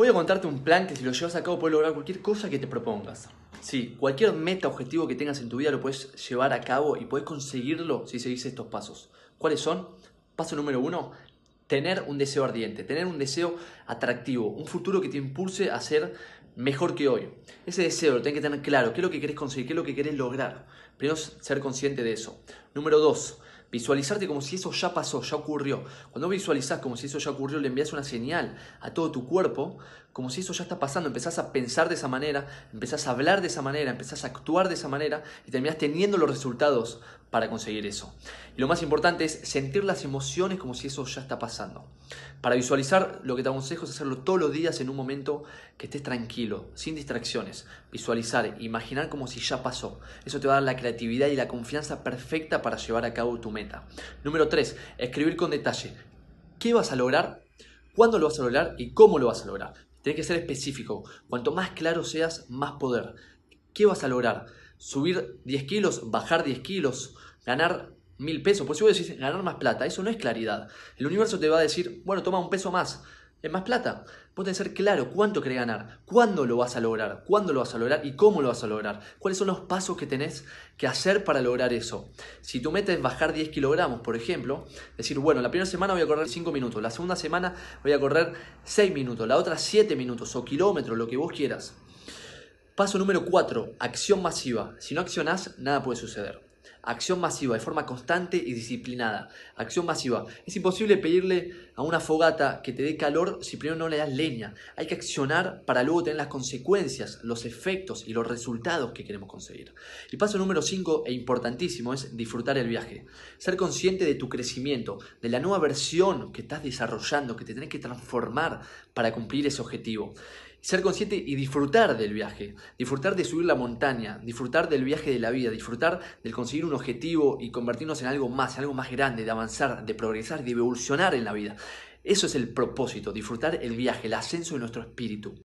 Voy a contarte un plan que si lo llevas a cabo puedes lograr cualquier cosa que te propongas. Sí, cualquier meta, objetivo que tengas en tu vida lo puedes llevar a cabo y puedes conseguirlo si seguís estos pasos. ¿Cuáles son? Paso número uno, tener un deseo ardiente, tener un deseo atractivo, un futuro que te impulse a ser mejor que hoy. Ese deseo lo tenés que tener claro, qué es lo que querés conseguir, qué es lo que querés lograr. Primero, ser consciente de eso. Número dos, Visualizarte como si eso ya pasó, ya ocurrió. Cuando visualizas como si eso ya ocurrió, le envías una señal a todo tu cuerpo, como si eso ya está pasando. Empezás a pensar de esa manera, empezás a hablar de esa manera, empezás a actuar de esa manera y terminás teniendo los resultados para conseguir eso. Y lo más importante es sentir las emociones como si eso ya está pasando. Para visualizar, lo que te aconsejo es hacerlo todos los días en un momento que estés tranquilo, sin distracciones. Visualizar, imaginar como si ya pasó. Eso te va a dar la creatividad y la confianza perfecta para llevar a cabo tu meta. Número 3. Escribir con detalle. ¿Qué vas a lograr? ¿Cuándo lo vas a lograr? ¿Y cómo lo vas a lograr? Tienes que ser específico. Cuanto más claro seas, más poder. ¿Qué vas a lograr? Subir 10 kilos, bajar 10 kilos, ganar mil pesos. Pues si vos decís ganar más plata, eso no es claridad. El universo te va a decir, bueno, toma un peso más, es más plata. Vos tenés que ser claro cuánto querés ganar, cuándo lo vas a lograr, cuándo lo vas a lograr y cómo lo vas a lograr. Cuáles son los pasos que tenés que hacer para lograr eso. Si tu meta es bajar 10 kilogramos, por ejemplo, decir, bueno, la primera semana voy a correr 5 minutos, la segunda semana voy a correr 6 minutos, la otra 7 minutos o kilómetros, lo que vos quieras. Paso número 4, acción masiva. Si no accionás, nada puede suceder. Acción masiva, de forma constante y disciplinada. Acción masiva. Es imposible pedirle a una fogata que te dé calor si primero no le das leña. Hay que accionar para luego tener las consecuencias, los efectos y los resultados que queremos conseguir. Y paso número 5 e importantísimo es disfrutar el viaje. Ser consciente de tu crecimiento, de la nueva versión que estás desarrollando, que te tenés que transformar para cumplir ese objetivo ser consciente y disfrutar del viaje, disfrutar de subir la montaña, disfrutar del viaje de la vida, disfrutar del conseguir un objetivo y convertirnos en algo más, en algo más grande, de avanzar, de progresar, de evolucionar en la vida. Eso es el propósito, disfrutar el viaje, el ascenso de nuestro espíritu.